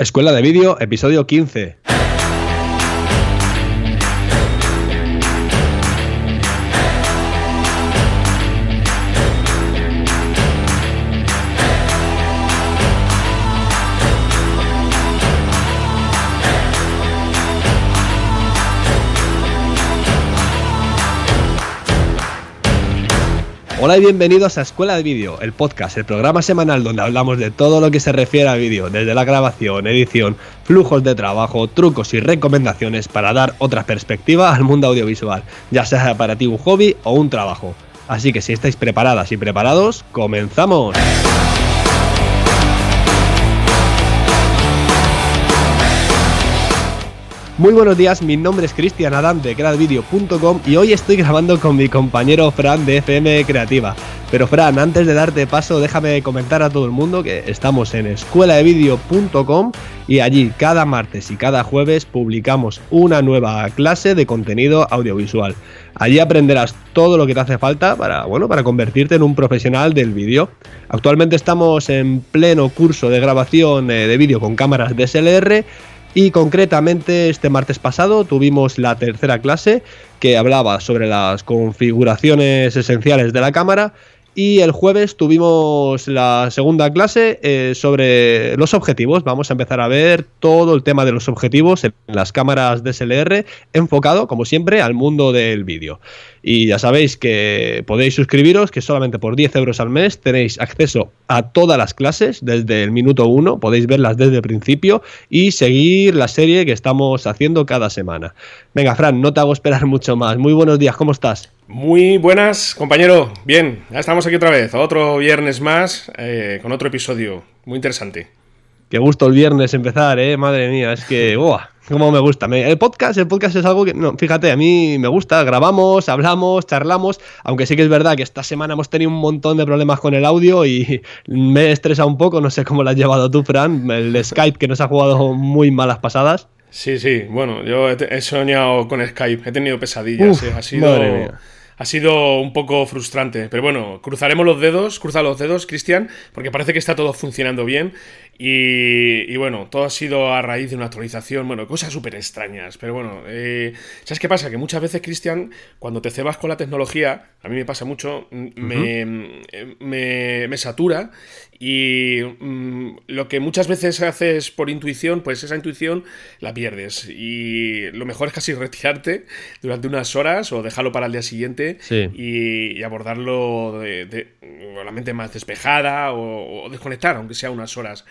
Escuela de Vídeo, episodio 15. Hola y bienvenidos a Escuela de Vídeo, el podcast, el programa semanal donde hablamos de todo lo que se refiere al vídeo, desde la grabación, edición, flujos de trabajo, trucos y recomendaciones para dar otra perspectiva al mundo audiovisual, ya sea para ti un hobby o un trabajo. Así que si estáis preparadas y preparados, comenzamos. Muy buenos días, mi nombre es Cristian Adam de creadvideo.com y hoy estoy grabando con mi compañero Fran de FM Creativa. Pero Fran, antes de darte paso, déjame comentar a todo el mundo que estamos en escueladevideo.com y allí cada martes y cada jueves publicamos una nueva clase de contenido audiovisual. Allí aprenderás todo lo que te hace falta para, bueno, para convertirte en un profesional del vídeo. Actualmente estamos en pleno curso de grabación eh, de vídeo con cámaras DSLR y concretamente este martes pasado tuvimos la tercera clase que hablaba sobre las configuraciones esenciales de la cámara y el jueves tuvimos la segunda clase eh, sobre los objetivos. Vamos a empezar a ver todo el tema de los objetivos en las cámaras DSLR, enfocado, como siempre, al mundo del vídeo. Y ya sabéis que podéis suscribiros, que solamente por 10 euros al mes tenéis acceso a todas las clases desde el minuto 1, podéis verlas desde el principio y seguir la serie que estamos haciendo cada semana. Venga, Fran, no te hago esperar mucho más. Muy buenos días, ¿cómo estás? Muy buenas, compañero. Bien, ya estamos aquí otra vez, otro viernes más, eh, con otro episodio muy interesante. Qué gusto el viernes empezar, eh, madre mía, es que, ¡buah! Cómo me gusta. el podcast, el podcast es algo que, no, fíjate, a mí me gusta, grabamos, hablamos, charlamos, aunque sí que es verdad que esta semana hemos tenido un montón de problemas con el audio y me he estresado un poco, no sé cómo lo has llevado tú, Fran, el Skype que nos ha jugado muy malas pasadas. Sí, sí, bueno, yo he, soñado con Skype, he tenido pesadillas, eh, ha sido... Madre mía ha sido un poco frustrante. Pero bueno, cruzaremos los dedos, cruza los dedos, Cristian, porque parece que está todo funcionando bien. Y, bueno, todo ha sido a raíz de una actualización, bueno, cosas súper extrañas. Pero bueno, eh, ¿sabes qué pasa? Que muchas veces, Cristian, cuando te cebas con la tecnología, a mí me pasa mucho, me, me, me satura y mm, lo que muchas veces haces por intuición, pues esa intuición la pierdes. Y lo mejor es casi retirarte durante unas horas o dejarlo para el día siguiente y, abordarlo de, con la mente más despejada o, o, desconectar, aunque sea unas horas.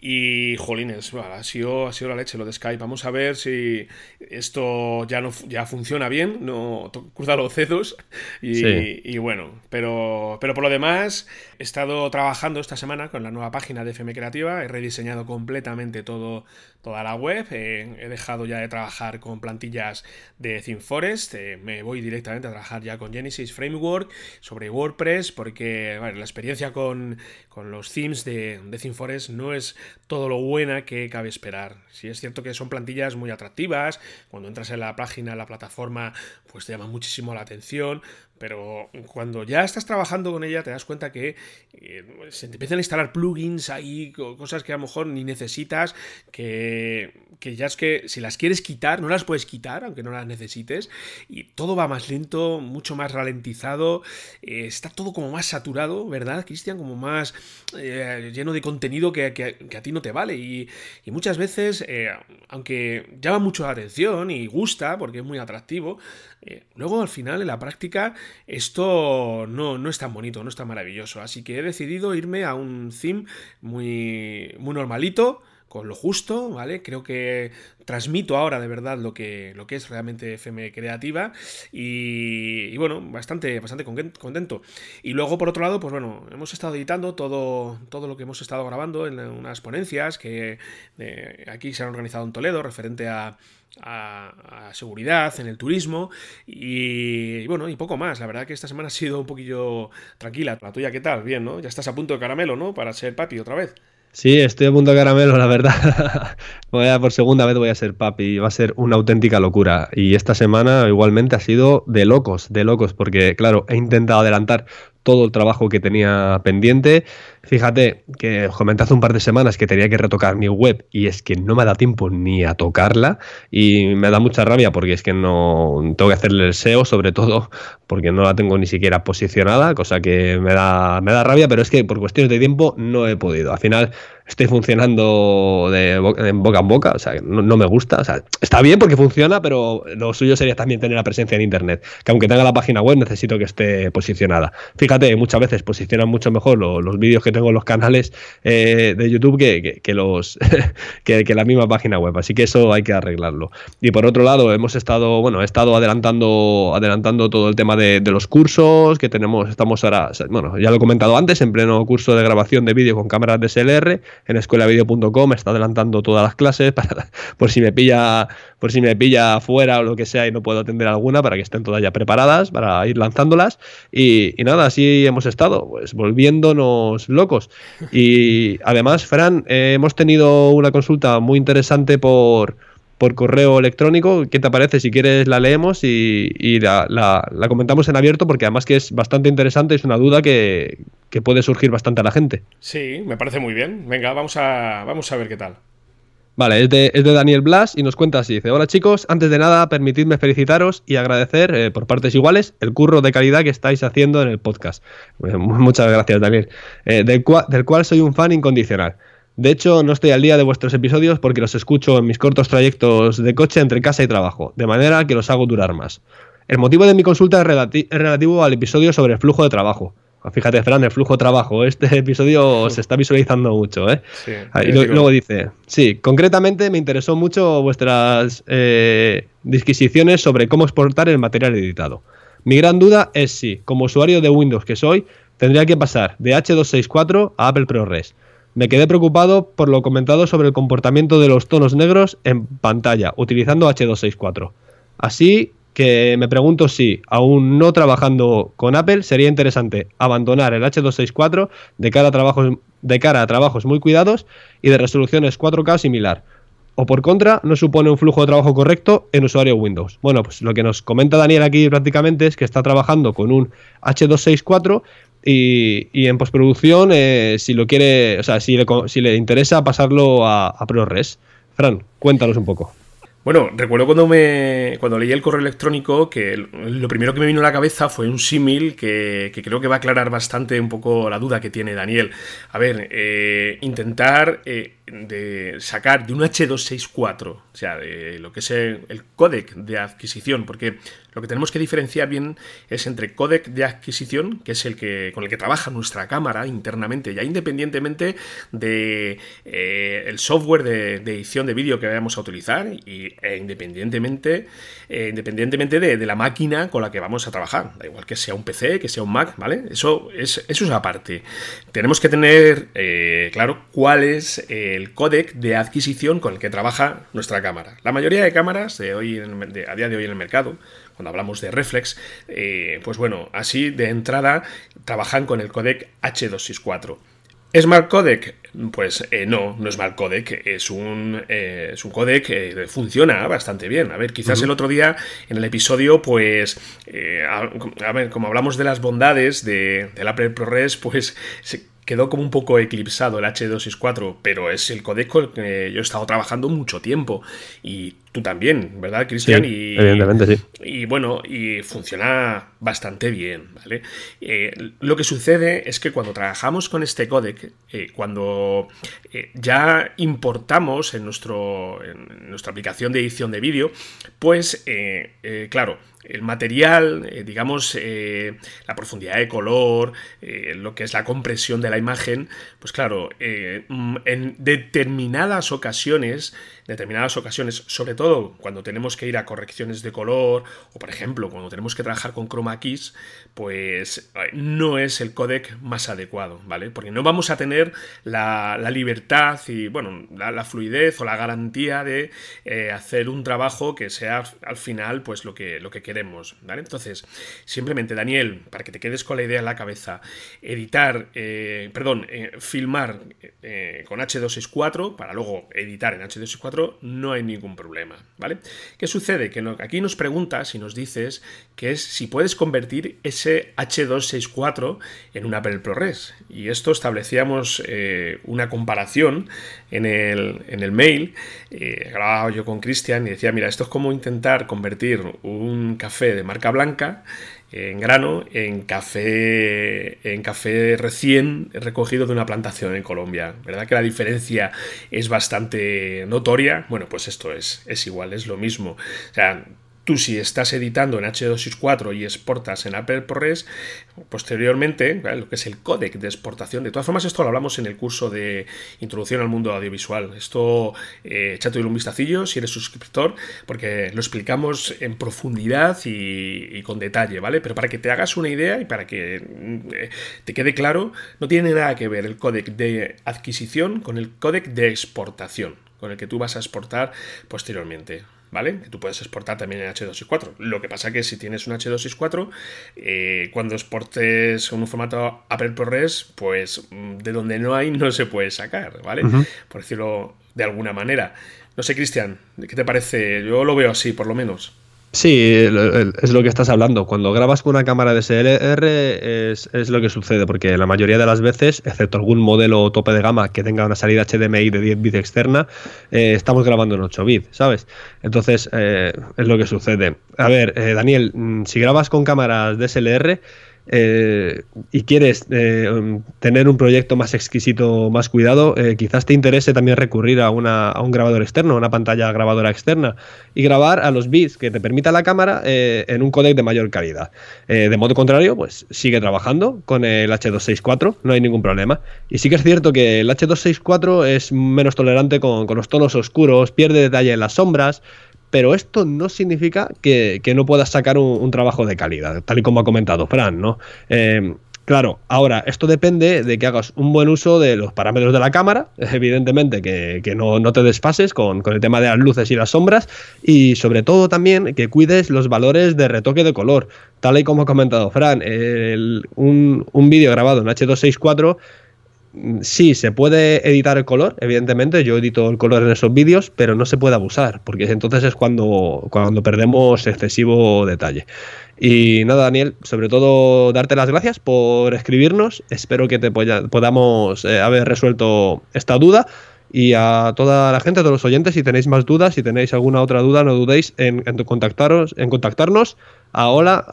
Y, jolines, ha, sido, ha sido la leche lo de Skype. Vamos a ver si esto ya no ya funciona bien, no cruza los dedos. Y, bueno, pero, pero por lo demás, he estado trabajando esta semana con la nueva página de FM Creativa. He rediseñado completamente todo, toda la web. he dejado ya de trabajar con plantillas de ThemeForest. Eh, me voy directamente a trabajar ya con Genesis Framework sobre WordPress, porque la experiencia con, con los themes de, de ThemeForest no es todo lo buena que cabe esperar. Si es cierto que son plantillas muy atractivas, cuando entras en la página, en la plataforma, pues te llama muchísimo la atención, pero cuando ya estás trabajando con ella te das cuenta que eh, se te empiezan a instalar plugins ahí, cosas que a lo mejor ni necesitas, que, que, ya es que si las quieres quitar, no las puedes quitar, aunque no las necesites, y todo va más lento, mucho más ralentizado, eh, está todo como más saturado, ¿verdad, Cristian? Como más eh, lleno de contenido que, que, a ti no te vale. Y, y muchas veces, aunque llama mucho la atención y gusta, porque es muy atractivo, luego al final en la práctica esto no, no, es tan bonito, no es tan maravilloso. Así que he decidido irme a un theme muy, muy normalito, con lo justo, ¿vale? Creo que transmito ahora de verdad lo que, lo que es realmente FM creativa y, bueno, bastante, bastante contento. Y luego, por otro lado, pues bueno, hemos estado editando todo, todo lo que hemos estado grabando en unas ponencias que eh, aquí se han organizado en Toledo referente a a, seguridad, en el turismo y, bueno, y poco más. La verdad que esta semana ha sido un poquillo tranquila. La tuya, ¿qué tal? Bien, ¿no? Ya estás a punto de caramelo, ¿no? Para ser papi otra vez. Sí, estoy a punto de caramelo, la verdad. por segunda vez voy a ser papi va a ser una auténtica locura. Y esta semana igualmente ha sido de locos, de locos, porque claro, he intentado adelantar todo el trabajo que tenía pendiente. Fíjate que comenté hace un par de semanas que tenía que retocar mi web y es que no me da tiempo ni a tocarla y me da mucha rabia porque es que no tengo que hacerle el SEO sobre todo porque no la tengo ni siquiera posicionada, cosa que me da, me da rabia, pero es que por cuestiones de tiempo no he podido. Al final estoy funcionando de boca, en boca en boca, o sea, no, me gusta, o sea, está bien porque funciona, pero lo suyo sería también tener la presencia en Internet, que aunque tenga la página web necesito que esté posicionada. Fíjate, muchas veces posicionan mucho mejor los vídeos que tengo en los canales eh, de YouTube que, que, los que, la misma página web, así que eso hay que arreglarlo. Y por otro lado, hemos estado, bueno, he estado adelantando, adelantando todo el tema de, de los cursos que tenemos, estamos ahora, bueno, ya lo he comentado antes, en pleno curso de grabación de vídeo con cámaras DSLR, en escuelavideo.com, está adelantando todas las clases para, por si me pilla por si me pilla fuera o lo que sea y no puedo atender alguna para que estén todas ya preparadas para ir lanzándolas y, nada, así hemos estado, pues volviéndonos locos. Y además, Fran, eh, hemos tenido una consulta muy interesante por por correo electrónico. ¿Qué te parece? Si quieres la leemos y, la, comentamos en abierto porque además que es bastante interesante, es una duda que, puede surgir bastante a la gente. Sí, me parece muy bien. Venga, vamos a, vamos a ver qué tal. Vale, es de, Daniel Blas y nos cuenta así. Dice, hola chicos, antes de nada permitidme felicitaros y agradecer eh, por partes iguales el curro de calidad que estáis haciendo en el podcast. Eh, muchas gracias Daniel, eh, del, del cual soy un fan incondicional. De hecho, no estoy al día de vuestros episodios porque los escucho en mis cortos trayectos de coche entre casa y trabajo, de manera que los hago durar más. El motivo de mi consulta es, relativo al episodio sobre el flujo de trabajo. Fíjate, Fran, el flujo de trabajo. Este episodio se está visualizando mucho, ¿eh? Sí, y luego dice, sí, concretamente me interesó mucho vuestras eh, disquisiciones sobre cómo exportar el material editado. Mi gran duda es si, como usuario de Windows que soy, tendría que pasar de H264 a Apple ProRes. Me quedé preocupado por lo comentado sobre el comportamiento de los tonos negros en pantalla utilizando H264. Así que me pregunto si, aún no trabajando con Apple, sería interesante abandonar el H264 de cara a trabajos, de cara a trabajos muy cuidados y de resoluciones 4K similar. O por contra, no supone un flujo de trabajo correcto en usuario Windows. Bueno, pues lo que nos comenta Daniel aquí prácticamente es que está trabajando con un H264 y, en postproducción, eh, si lo quiere, o sea, si le, si le interesa pasarlo a, a ProRes. Fran, cuéntanos un poco. Bueno, recuerdo cuando me cuando leí el correo electrónico que lo primero que me vino a la cabeza fue un símil que, creo que va a aclarar bastante un poco la duda que tiene Daniel. A ver, eh, intentar eh, de sacar de un H264, o sea, de lo que es el, códec de adquisición, porque lo que tenemos que diferenciar bien es entre códec de adquisición, que es el que con el que trabaja nuestra cámara internamente, ya independientemente de eh, el software de, edición de vídeo que vayamos a utilizar y, e independientemente, eh, independientemente de, la máquina con la que vamos a trabajar. Da igual que sea un PC, que sea un Mac, ¿vale? Eso es, eso es aparte. Tenemos que tener eh, claro cuál es el códec de adquisición con el que trabaja nuestra cámara. La mayoría de cámaras de hoy a día de hoy en el mercado cuando hablamos de reflex, eh, pues bueno, así de entrada trabajan con el codec H264. ¿Smart codec? Pues eh, no, no es Smart codec, es un, eh, es un codec que funciona bastante bien. A ver, quizás el otro día en el episodio, pues, a, ver, como hablamos de las bondades de, del Apple ProRes, pues quedó como un poco eclipsado el H264, pero es el codec con el que yo he estado trabajando mucho tiempo. Y tú también, ¿verdad, Cristian? y, evidentemente, sí. Y bueno, y funciona bastante bien, ¿vale? Eh, lo que sucede es que cuando trabajamos con este codec, eh, cuando eh, ya importamos en, nuestro, en nuestra aplicación de edición de vídeo, pues, claro, el material, eh, digamos, eh, la profundidad de color, eh, lo que es la compresión de la imagen, pues claro, mm, en determinadas ocasiones, determinadas ocasiones, sobre todo cuando tenemos que ir a correcciones de color, o por ejemplo, cuando tenemos que trabajar con chroma keys, pues no es el codec más adecuado, ¿vale? Porque no vamos a tener la, libertad y, bueno, la, fluidez o la garantía de hacer un trabajo que sea al final, pues lo que, lo que queremos ¿vale? Entonces, simplemente, Daniel, para que te quedes con la idea en la cabeza, editar, eh, perdón, eh, filmar eh, con H264 para luego editar en H264 no hay ningún problema. ¿Qué sucede? Que aquí nos preguntas y nos dices que es si puedes convertir ese H264 en un Apple ProRes. Y esto establecíamos eh, una comparación en el, en el mail, eh, grababa yo con Cristian y decía, mira, esto es como intentar convertir un café de marca blanca en grano en café en café recién recogido de una plantación en Colombia. ¿Verdad que la diferencia es bastante notoria? Bueno, pues esto es, es igual, es lo mismo. O sea, Tú si estás editando en H264 y exportas en Apple ProRes, posteriormente, lo que es el códec de exportación, de todas formas esto lo hablamos en el curso de Introducción al Mundo Audiovisual. Esto, eh, échate un vistacillo si eres suscriptor, porque lo explicamos en profundidad y, con detalle, ¿vale? Pero para que te hagas una idea y para que mm, eh, te quede claro, no tiene nada que ver el códec de adquisición con el códec de exportación, con el que tú vas a exportar posteriormente. ¿Vale? Que tú puedes exportar también en H264. Lo que pasa que si tienes un H264, eh, cuando exportes un formato Apple ProRes, pues mm, de donde no hay no se puede sacar, ¿vale? Por decirlo de alguna manera. No sé, Cristian, ¿qué te parece? Yo lo veo así, por lo menos. Sí, es lo que estás hablando. Cuando grabas con una cámara DSLR es, es lo que sucede, porque la mayoría de las veces, excepto algún modelo tope de gama que tenga una salida HDMI de 10 bits externa, eh, estamos grabando en 8 bits, ¿sabes? Entonces, eh, es lo que sucede. A ver, eh, Daniel, mm, si grabas con cámaras DSLR, eh, y quieres eh, tener un proyecto más exquisito, más cuidado, eh, quizás te interese también recurrir a, una, a, un grabador externo, una pantalla grabadora externa, y grabar a los bits que te permita la cámara en un codec de mayor calidad. de modo contrario, pues sigue trabajando con el H264, no hay ningún problema. Y sí que es cierto que el H264 es menos tolerante con, con los tonos oscuros, pierde detalle en las sombras, pero esto no significa que, no puedas sacar un, trabajo de calidad, tal y como ha comentado Fran, ¿no? Eh, claro, ahora, esto depende de que hagas un buen uso de los parámetros de la cámara, evidentemente que, no, te desfases con, el tema de las luces y las sombras, y sobre todo también que cuides los valores de retoque de color, tal y como ha comentado Fran, un, un vídeo grabado en H264 sí, se puede editar el color, evidentemente, yo edito el color en esos vídeos, pero no se puede abusar, porque entonces es cuando, cuando perdemos excesivo detalle. Y nada, Daniel, sobre todo darte las gracias por escribirnos, espero que te podamos eh, haber resuelto esta duda. Y a toda la gente, a todos los oyentes, si tenéis más dudas, si tenéis alguna otra duda, no dudéis en, contactaros, en contactarnos a hola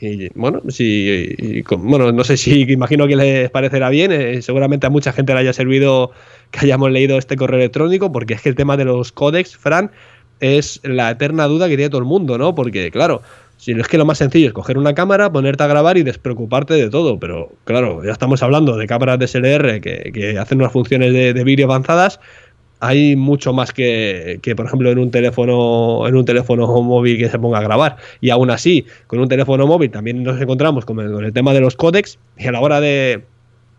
y bueno si bueno no sé si imagino que les parecerá bien eh, seguramente a mucha gente le haya servido que hayamos leído este correo electrónico porque es que el tema de los códex Fran es la eterna duda que tiene todo el mundo no porque claro si es que lo más sencillo es coger una cámara, ponerte a grabar y despreocuparte de todo, pero claro, ya estamos hablando de cámaras DSLR que, que hacen unas funciones de, de vídeo avanzadas, hay mucho más que, que, por ejemplo, en un teléfono, en un teléfono móvil que se ponga a grabar. Y aún así, con un teléfono móvil también nos encontramos con el, tema de los códecs y a la hora de,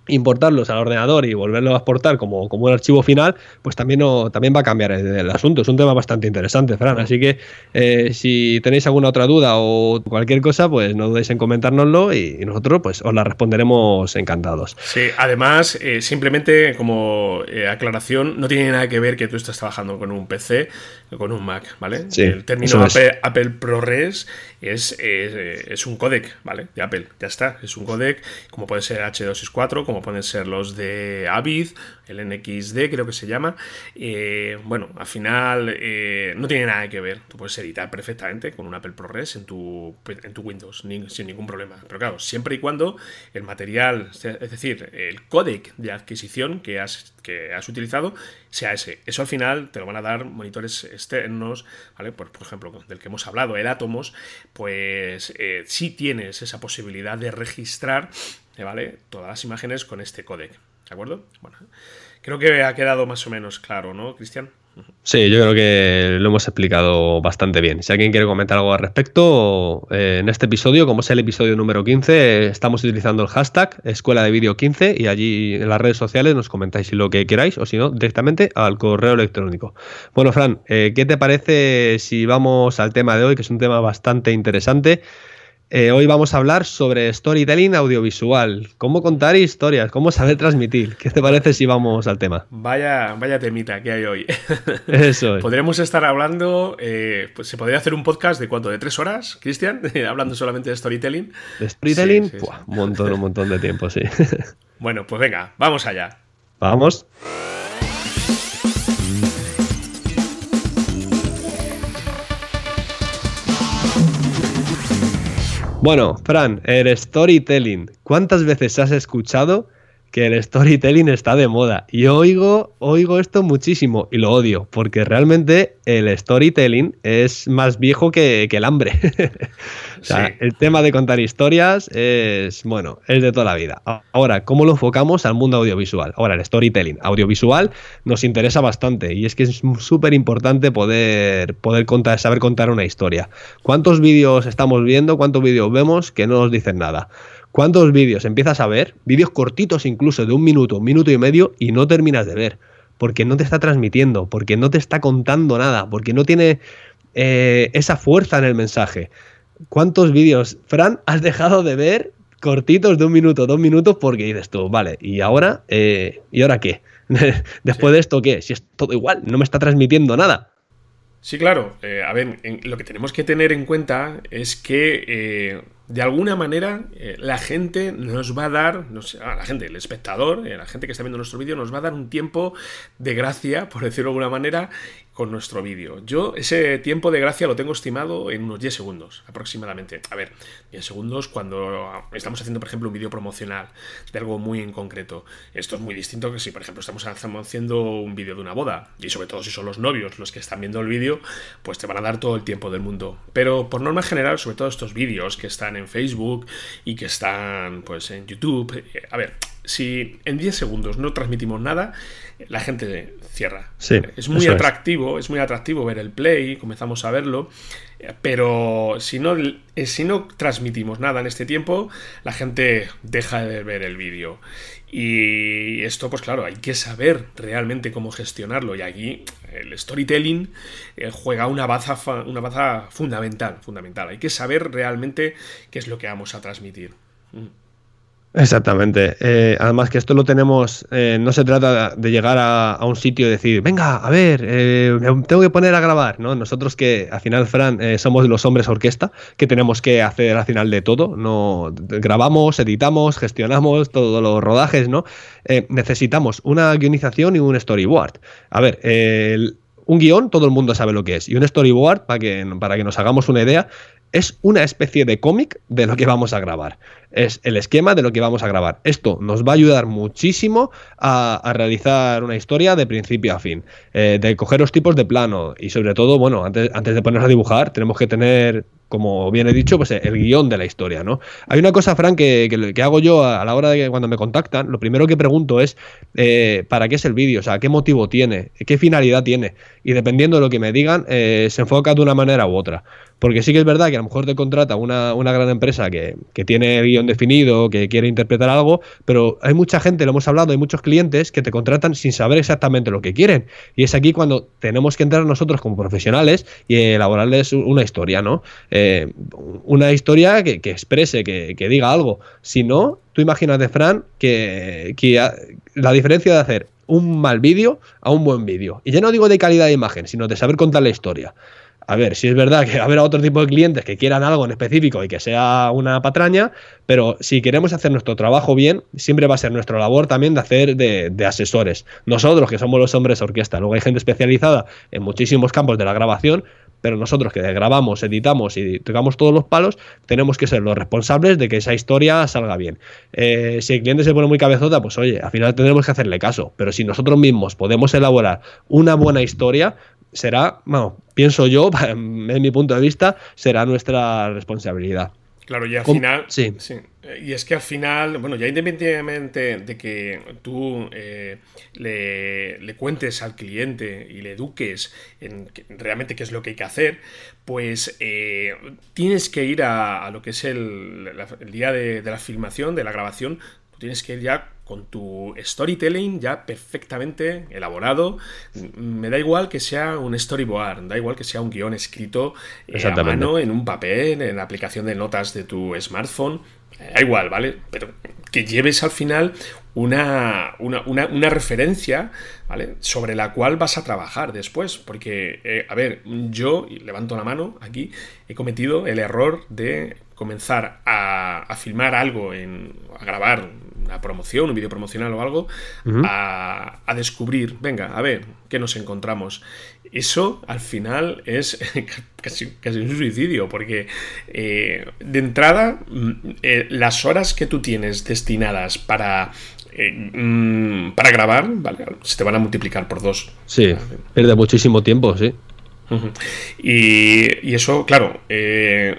importarlos al ordenador y volverlos a exportar como, como un archivo final, pues también, no, también va a cambiar el, asunto. Es un tema bastante interesante, Fran. Así que eh, si tenéis alguna otra duda o cualquier cosa, pues no dudéis en comentárnoslo y, nosotros pues os la responderemos encantados. Sí, además, eh, simplemente como eh, aclaración, no tiene nada que ver que tú estás trabajando con un PC con un Mac, ¿vale? el término Apple, Apple, ProRes es, es, un codec, ¿vale? De Apple, ya está. Es un codec como puede ser H264, como pueden ser los de Avid, el NXD creo que se llama. Eh, bueno, al final eh, no tiene nada que ver. Tú puedes editar perfectamente con un Apple ProRes en tu, en tu Windows sin ningún problema. Pero claro, siempre y cuando el material, es decir, el códec de adquisición que has, que has utilizado sea ese. Eso al final te lo van a dar monitores externos, ¿vale? Por, por ejemplo, del que hemos hablado, el Atomos, pues eh, sí tienes esa posibilidad de registrar ¿vale? Todas las imágenes con este codec, ¿de acuerdo? Bueno, creo que ha quedado más o menos claro, ¿no, Cristian? Sí, yo creo que lo hemos explicado bastante bien. Si alguien quiere comentar algo al respecto, eh, en este episodio, como es el episodio número 15, estamos utilizando el hashtag Escuela de Vídeo 15 y allí en las redes sociales nos comentáis lo que queráis o si no, directamente al correo electrónico. Bueno, Fran, eh, ¿qué te parece si vamos al tema de hoy, que es un tema bastante interesante? Eh, hoy vamos a hablar sobre storytelling audiovisual, cómo contar historias, cómo saber transmitir. ¿Qué te parece si vamos al tema? Vaya, vaya temita que hay hoy. Eso es. Podríamos estar hablando, eh, pues se podría hacer un podcast de cuánto, de tres horas, Cristian, hablando solamente de storytelling. ¿De storytelling? un montón, un montón de tiempo, sí. bueno, pues venga, vamos allá. Vamos. Bueno, Fran, el storytelling. ¿Cuántas veces has escuchado que el storytelling está de moda? Y oigo, oigo esto muchísimo y lo odio, porque realmente el storytelling es más viejo que, el hambre. o sea, el tema de contar historias es, bueno, es de toda la vida. Ahora, ¿cómo lo enfocamos al mundo audiovisual? Ahora, el storytelling audiovisual nos interesa bastante y es que es súper importante poder, poder contar, saber contar una historia. ¿Cuántos vídeos estamos viendo? ¿Cuántos vídeos vemos que no nos dicen nada? ¿Cuántos vídeos empiezas a ver? Vídeos cortitos incluso de un minuto, un minuto y medio y no terminas de ver porque no te está transmitiendo, porque no te está contando nada, porque no tiene eh, esa fuerza en el mensaje. ¿Cuántos vídeos, Fran, has dejado de ver cortitos de un minuto, dos minutos, porque dices tú, vale, ¿y ahora? Eh, ¿Y ahora qué? Después de esto, ¿qué? Si es todo igual, no me está transmitiendo nada. Sí, claro. Eh, a ver, lo que tenemos que tener en cuenta es que de alguna manera eh, la gente nos va a dar, no sé, la gente, el espectador, eh, la gente que está viendo nuestro vídeo, nos va a dar un tiempo de gracia, por decirlo de alguna manera, con nuestro vídeo. Yo ese tiempo de gracia lo tengo estimado en unos 10 segundos aproximadamente. A ver, 10 segundos cuando estamos haciendo, por ejemplo, un vídeo promocional de algo muy en concreto. Esto es muy distinto que si, por ejemplo, estamos haciendo un vídeo de una boda, y sobre todo si son los novios los que están viendo el vídeo, pues te van a dar todo el tiempo del mundo. Pero por norma general, sobre todo estos vídeos que están en Facebook y que están pues en YouTube, eh, a ver, si en 10 segundos no transmitimos nada, la gente cierra. es muy atractivo, es. muy atractivo ver el play, comenzamos a verlo, pero si no, eh, si no transmitimos nada en este tiempo, la gente deja de ver el vídeo. Y esto, pues claro, hay que saber realmente cómo gestionarlo. Y aquí el storytelling eh, juega una baza, una baza fundamental, fundamental. Hay que saber realmente qué es lo que vamos a transmitir. Mm. Exactamente. Eh, además que esto lo tenemos, eh, no se trata de llegar a, un sitio y decir, venga, a ver, eh, me tengo que poner a grabar, ¿no? Nosotros que al final, Fran, somos los hombres orquesta, que tenemos que hacer al final de todo, no grabamos, editamos, gestionamos todos los rodajes, ¿no? necesitamos una guionización y un storyboard. A ver, un guion todo el mundo sabe lo que es y un storyboard, para que, para que nos hagamos una idea, es una especie de cómic de lo que vamos a grabar. Es el esquema de lo que vamos a grabar. Esto nos va a ayudar muchísimo a, realizar una historia de principio a fin, eh, de coger los tipos de plano y sobre todo, bueno, antes, antes de ponernos a dibujar, tenemos que tener como bien he dicho, pues el guion de la historia, ¿no? Hay una cosa, Frank, que, que, hago yo a, la hora de que cuando me contactan, lo primero que pregunto es eh, ¿para qué es el vídeo? O sea, ¿qué motivo tiene? ¿Qué finalidad tiene? Y dependiendo de lo que me digan, eh, se enfoca de una manera u otra. Porque sí que es verdad que a lo mejor te contrata una, una gran empresa que, que tiene guion definido, que quiere interpretar algo, pero hay mucha gente, lo hemos hablado, hay muchos clientes que te contratan sin saber exactamente lo que quieren. Y es aquí cuando tenemos que entrar nosotros como profesionales y elaborarles una historia, ¿no? Una historia que, exprese, que, diga algo. Si no, tú imagínate, Fran, que, que la diferencia de hacer un mal vídeo a un buen vídeo. Y ya no digo de calidad de imagen, sino de saber contar la historia a ver, si es verdad que habrá otro tipo de clientes que quieran algo en específico y que sea una patraña, pero si queremos hacer nuestro trabajo bien, siempre va a ser nuestra labor también de hacer de, asesores. Nosotros, que somos los hombres orquesta, luego hay gente especializada en muchísimos campos de la grabación, pero nosotros que grabamos, editamos y tocamos todos los palos, tenemos que ser los responsables de que esa historia salga bien. Eh, si el cliente se pone muy cabezota, pues oye, al final tendremos que hacerle caso, pero si nosotros mismos podemos elaborar una buena historia, será, bueno, pienso yo, en mi punto de vista, será nuestra responsabilidad. Claro, y al final. Sí. Y es que al final, bueno, ya independientemente de que tú eh, le, cuentes al cliente y le eduques en realmente qué es lo que hay que hacer, pues eh, tienes que ir a, lo que es el, día de, de, la filmación, de la grabación, tienes que ir ya con tu storytelling ya perfectamente elaborado. Me da igual que sea un storyboard, da igual que sea un guion escrito eh, a mano, en un papel, en la aplicación de notas de tu smartphone. Da igual, ¿vale? Pero que lleves al final una, una, referencia ¿vale? sobre la cual vas a trabajar después. Porque, eh, a ver, yo, levanto la mano aquí, he cometido el error de comenzar a, filmar algo, en, a grabar una promoción, un vídeo promocional o algo, a, a, descubrir, venga, a ver, ¿qué nos encontramos? Eso al final es casi, casi un suicidio, porque eh, de entrada, mm, eh, las horas que tú tienes destinadas para eh, mm, para grabar, vale, se te van a multiplicar por dos. Sí, pierde muchísimo tiempo, sí. Y, eso, claro,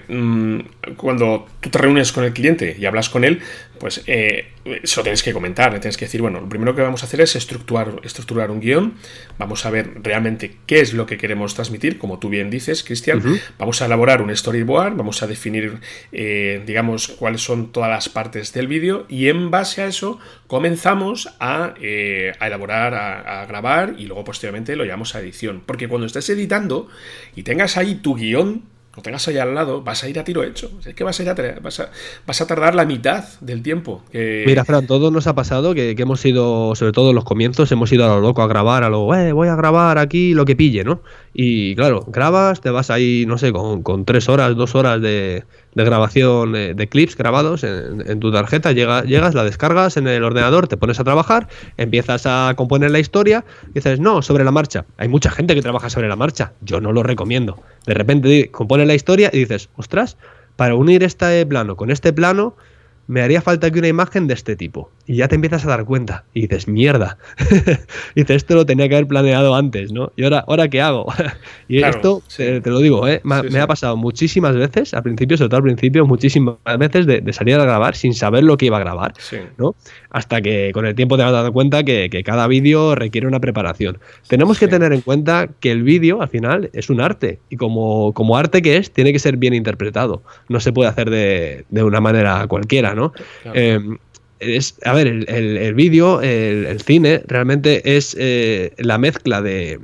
mm, cuando tú te reúnes con el cliente y hablas con él, pues eh, eso tienes que comentar, tienes que decir, bueno, lo primero que vamos a hacer es estructurar, estructurar un guion, vamos a ver realmente qué es lo que queremos transmitir, como tú bien dices, Cristian, vamos a elaborar un storyboard, vamos a definir, eh, digamos, cuáles son todas las partes del vídeo y en base a eso comenzamos a, eh, elaborar, a, grabar y luego posteriormente lo llevamos a edición. Porque cuando estés editando y tengas ahí tu guion, lo tengas ahí al lado, vas a ir a tiro hecho. Es que vas a, ir a, vas a, vas a tardar la mitad del tiempo. Mira, Fran, todo nos ha pasado que, hemos ido, sobre todo en los comienzos, hemos ido a lo loco a grabar, a lo, eh, voy a grabar aquí lo que pille, ¿no? Y claro, grabas, te vas ahí, no sé, con, con tres horas, dos horas de, de grabación eh, de clips grabados en, tu tarjeta, llega, llegas, la descargas en el ordenador, te pones a trabajar, empiezas a componer la historia dices, no, sobre la marcha. Hay mucha gente que trabaja sobre la marcha, yo no lo recomiendo. De repente compones la historia y dices, ostras, para unir este plano con este plano, me haría falta aquí una imagen de este tipo. Y ya te empiezas a dar cuenta. Y dices, mierda. y dices, esto lo tenía que haber planeado antes, ¿no? ¿Y ahora, ¿ahora qué hago? y esto, te, lo digo, ¿eh? me, ha pasado muchísimas veces, al principio, sobre todo al principio, muchísimas veces de, salir a grabar sin saber lo que iba a grabar, ¿no? Hasta que con el tiempo te vas dado cuenta que, cada vídeo requiere una preparación. Tenemos que tener en cuenta que el vídeo, al final, es un arte. Y como, como arte que es, tiene que ser bien interpretado. No se puede hacer de, de una manera cualquiera, ¿no? Eh, es, a ver, el, vídeo, el, cine, realmente es eh, la mezcla de.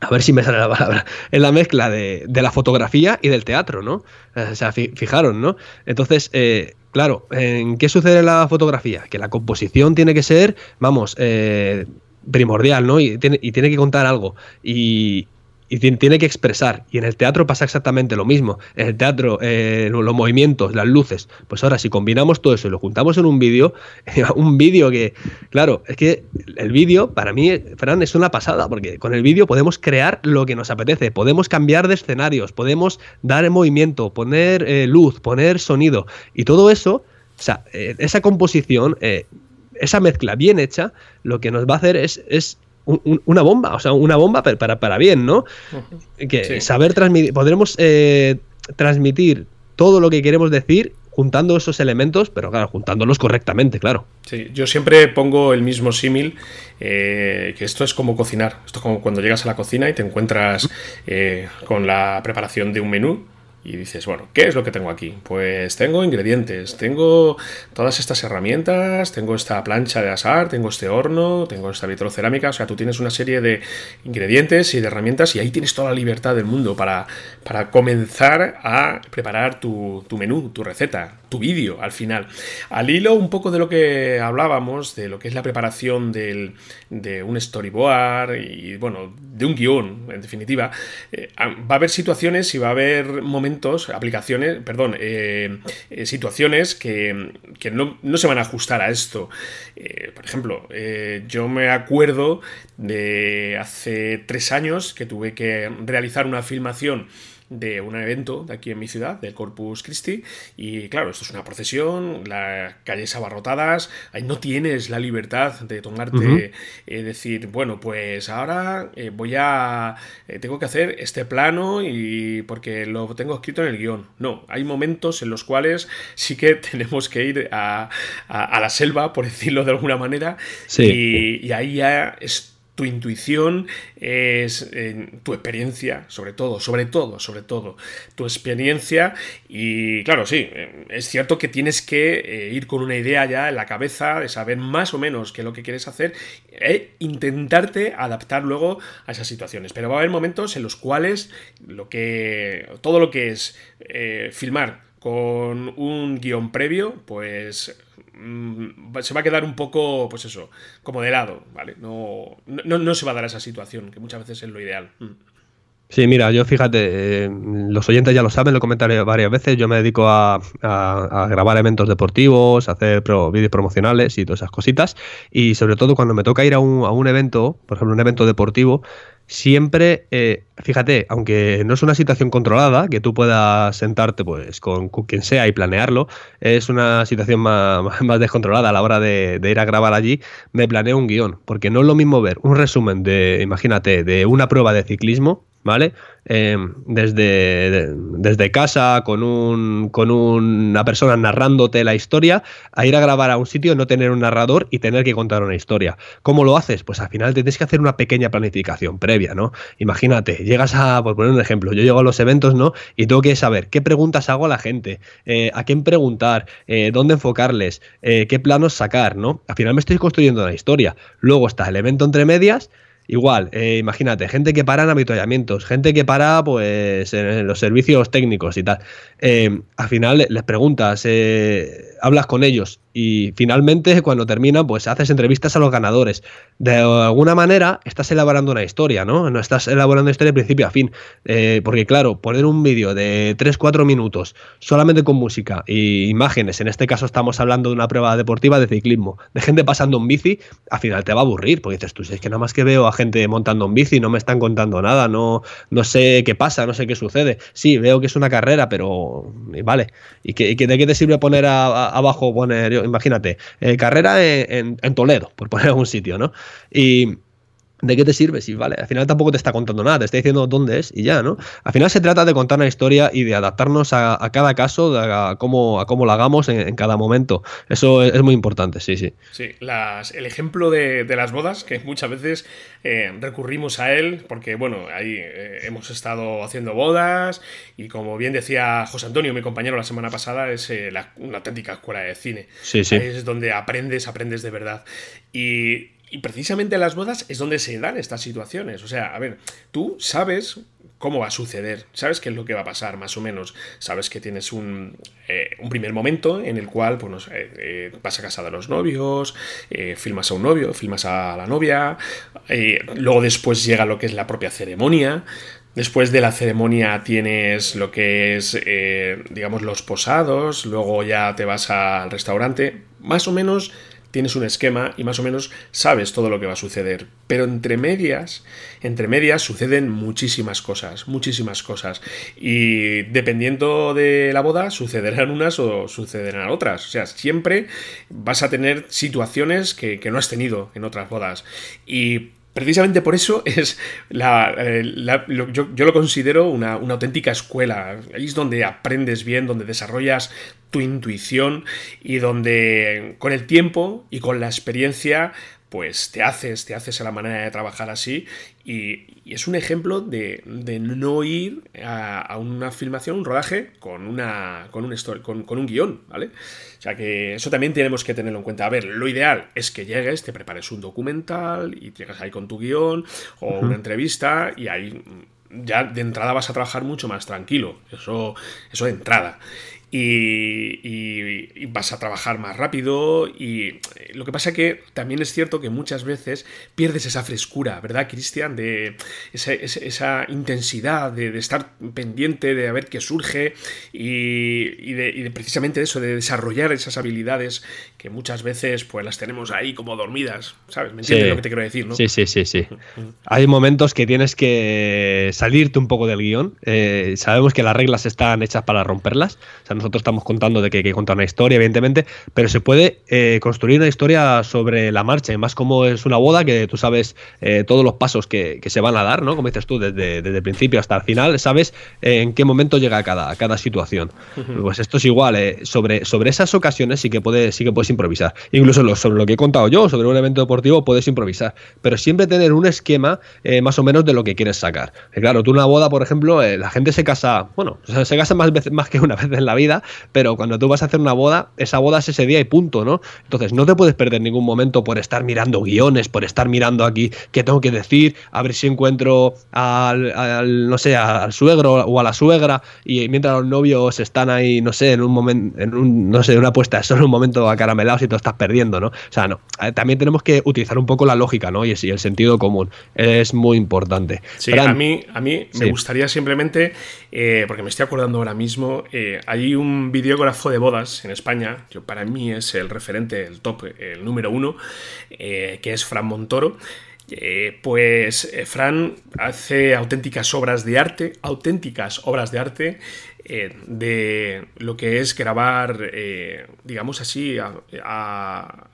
A ver si me sale la palabra. Es la mezcla de, la fotografía y del teatro, ¿no? O sea, fijaron, ¿no? Entonces, eh, claro, ¿en qué sucede en la fotografía? Que la composición tiene que ser, vamos, primordial, ¿no? Y tiene, y tiene que contar algo. Y, y tiene que expresar. Y en el teatro pasa exactamente lo mismo. En el teatro, eh, los movimientos, las luces. Pues ahora, si combinamos todo eso y lo juntamos en un vídeo, un vídeo que, claro, es que el vídeo, para mí, Fran, es una pasada, porque con el vídeo podemos crear lo que nos apetece, podemos cambiar de escenarios, podemos dar movimiento, poner eh, luz, poner sonido. Y todo eso, o sea, eh, esa composición. esa mezcla bien hecha, lo que nos va a hacer es, es una bomba, o sea, una bomba para, para bien, ¿no? Que saber transmitir, podremos eh, transmitir todo lo que queremos decir juntando esos elementos, pero claro, juntándolos correctamente, claro. Sí, yo siempre pongo el mismo símil, eh, que esto es como cocinar, esto es como cuando llegas a la cocina y te encuentras eh, con la preparación de un menú y dices, bueno, ¿qué es lo que tengo aquí? Pues tengo ingredientes, tengo todas estas herramientas, tengo esta plancha de asar, tengo este horno, tengo esta vitrocerámica, o sea, tú tienes una serie de ingredientes y de herramientas y ahí tienes toda la libertad del mundo para, para comenzar a preparar tu, tu menú, tu receta, tu vídeo al final. Al hilo un poco de lo que hablábamos, de lo que es la preparación del, de un storyboard y, bueno, de un guion, en definitiva, eh, va a haber situaciones y va a haber momentos, aplicaciones, perdón, eh, eh, situaciones que, que no, no, se van a ajustar a esto. por ejemplo, yo me acuerdo de hace tres años que tuve que realizar una filmación de un evento de aquí en mi ciudad, del Corpus Christi, y claro, esto es una procesión, las calles abarrotadas, ahí no tienes la libertad de tomarte, eh, decir, bueno, pues ahora eh, voy a, eh, tengo que hacer este plano y porque lo tengo escrito en el guion. No, hay momentos en los cuales sí que tenemos que ir a, la selva, por decirlo de alguna manera, y, y ahí ya es tu intuición, es eh, tu experiencia, sobre todo, sobre todo, sobre todo, tu experiencia. Y claro, sí, eh, es cierto que tienes que eh, ir con una idea ya en la cabeza de saber más o menos qué es lo que quieres hacer e intentarte adaptar luego a esas situaciones. Pero va a haber momentos en los cuales lo que, todo lo que es filmar con un guion previo, pues Mm, se va a quedar un poco, pues eso, como de lado, ¿vale? No, no, se va a dar esa situación, que muchas veces es lo ideal. Mm. Sí, mira, yo fíjate, eh, los oyentes ya lo saben, lo comentaré varias veces, yo me dedico a, grabar eventos deportivos, hacer vídeos promocionales y todas esas cositas, y sobre todo cuando me toca ir a un, a un evento, por ejemplo, un evento deportivo, siempre, eh, fíjate, aunque no es una situación controlada, que tú puedas sentarte pues con, quien sea y planearlo, es una situación más, más descontrolada a la hora de, de, ir a grabar allí, me planeo un guion, porque no es lo mismo ver un resumen de, imagínate, de una prueba de ciclismo, ¿vale? Em, desde, desde casa, con, un, con una persona narrándote la historia, a ir a grabar a un sitio, no tener un narrador y tener que contar una historia. ¿Cómo lo haces? Pues al final tienes que hacer una pequeña planificación previa, ¿no? Imagínate, llegas a, por poner un ejemplo, yo llego a los eventos, ¿no? Y tengo que saber qué preguntas hago a la gente, eh, a quién preguntar, eh, dónde enfocarles, eh, qué planos sacar, ¿no? Al final me estoy construyendo una historia. Luego está el evento entre medias Igual, eh, imagínate, gente que para en avituallamientos, gente que para pues en los servicios técnicos y tal. Eh, al final les preguntas, eh, hablas con ellos y finalmente cuando termina pues haces entrevistas a los ganadores. De alguna manera estás elaborando una historia, ¿no? No estás elaborando historia de principio a fin. Eh, porque claro, poner un vídeo de 3-4 minutos solamente con música e imágenes, en este caso estamos hablando de una prueba deportiva de ciclismo, de gente pasando en bici, al final te va a aburrir, porque dices tú, es que nada más que veo a gente montando en bici, no me están contando nada, no, no sé qué pasa, no sé qué sucede. Sí, veo que es una carrera, pero vale. ¿Y, que, de qué te sirve poner abajo, imagínate, eh, carrera en, en, Toledo, por poner algún sitio, ¿no? Y, ¿De qué te sirve? Si, vale, al final tampoco te está contando nada, te está diciendo dónde es y ya, ¿no? Al final se trata de contar una historia y de adaptarnos a, cada caso, a, cómo, a cómo lo hagamos en, cada momento. Eso es, muy importante, sí, sí. Sí, las, el ejemplo de, las bodas, que muchas veces eh, recurrimos a él, porque, bueno, ahí eh, hemos estado haciendo bodas y como bien decía José Antonio, mi compañero la semana pasada, es eh, una auténtica escuela de cine. Sí, sí. Es donde aprendes, aprendes de verdad. Y precisamente en las bodas es donde se dan estas situaciones. O sea, a ver, tú sabes cómo va a suceder, sabes qué es lo que va a pasar, más o menos. Sabes que tienes un, eh, primer momento en el cual pues, eh, eh, vas a casa de los novios, filmas a un novio, filmas a la novia, luego después llega lo que es la propia ceremonia. Después de la ceremonia tienes lo que es, digamos, los posados, luego ya te vas al restaurante. Más o menos tienes un esquema y más o menos sabes todo lo que va a suceder. Pero entre medias, entre medias suceden muchísimas cosas, muchísimas cosas. Y dependiendo de la boda, sucederán unas o sucederán otras. O sea, siempre vas a tener situaciones que, no has tenido en otras bodas. Y precisamente por eso es la, eh, yo, lo considero una, auténtica escuela. Ahí es donde aprendes bien, donde desarrollas tu intuición y donde con el tiempo y con la experiencia pues te haces, te haces a la manera de trabajar así y, es un ejemplo de, no ir a, una filmación, un rodaje con, una, con, un, con, con un guion, ¿vale? O sea que eso también tenemos que tenerlo en cuenta. A ver, lo ideal es que llegues, te prepares un documental y llegas ahí con tu guion o una entrevista y ahí ya de entrada vas a trabajar mucho más tranquilo. Eso, eso de entrada y, vas a trabajar más rápido y lo que pasa que también es cierto que muchas veces pierdes esa frescura, ¿verdad, Cristian? De esa, intensidad de, estar pendiente de ver qué surge y, de, precisamente eso, de desarrollar esas habilidades que muchas veces pues las tenemos ahí como dormidas, ¿sabes? ¿Me entiendes lo que te quiero decir, no? Sí, sí, sí, sí. Hay momentos que tienes que salirte un poco del guion. Eh, sabemos que las reglas están hechas para romperlas. O sea, nosotros estamos contando de que hay que contar una historia, evidentemente, pero se puede eh, construir una historia sobre la marcha, y más como es una boda que tú sabes eh, todos los pasos que, se van a dar, ¿no? Como dices tú, desde, desde el principio hasta el final, sabes en qué momento llega cada, cada situación. Pues esto es igual, sobre, sobre esas ocasiones sí que, puedes, sí que puedes improvisar. Incluso sobre lo que he contado yo, sobre un evento deportivo, puedes improvisar, pero siempre tener un esquema más o menos de lo que quieres sacar. claro, tú una boda, por ejemplo, la gente se casa, bueno, se casa más veces más que una vez en la vida, pero cuando tú vas a hacer una boda, esa boda es ese día y punto, ¿no? Entonces no te puedes perder ningún momento por estar mirando guiones, por estar mirando aquí qué tengo que decir, a ver si encuentro al, no sé, al suegro o a la suegra y mientras los novios están ahí, no sé, en un momento, en un, no sé, una puesta de sol, un momento acaramelados y te estás perdiendo, ¿no? O sea, no, eh, también tenemos que utilizar un poco la lógica, ¿no? Y, el sentido común es muy importante. Sí, a mí, a mí me gustaría simplemente, eh, porque me estoy acordando ahora mismo, eh, hay un videógrafo de bodas en España, que para mí es el referente, el top, el número uno, eh, que es Fran Montoro. Eh, pues Fran hace auténticas obras de arte, auténticas obras de arte de lo que es grabar, digamos así, a,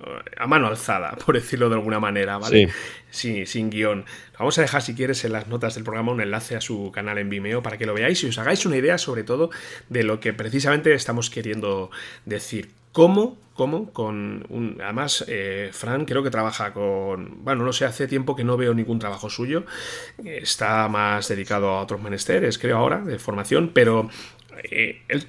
mano alzada, por decirlo de alguna manera, ¿vale? Sí. sin guion. Vamos a dejar, si quieres, en las notas del programa un enlace a su canal en Vimeo para que lo veáis y os hagáis una idea, sobre todo, de lo que precisamente estamos queriendo decir. ¿Cómo? ¿Cómo? Con un, además, eh, Fran creo que trabaja con. Bueno, no sé, hace tiempo que no veo ningún trabajo suyo. Está más dedicado a otros menesteres, creo ahora, de formación, pero eh, él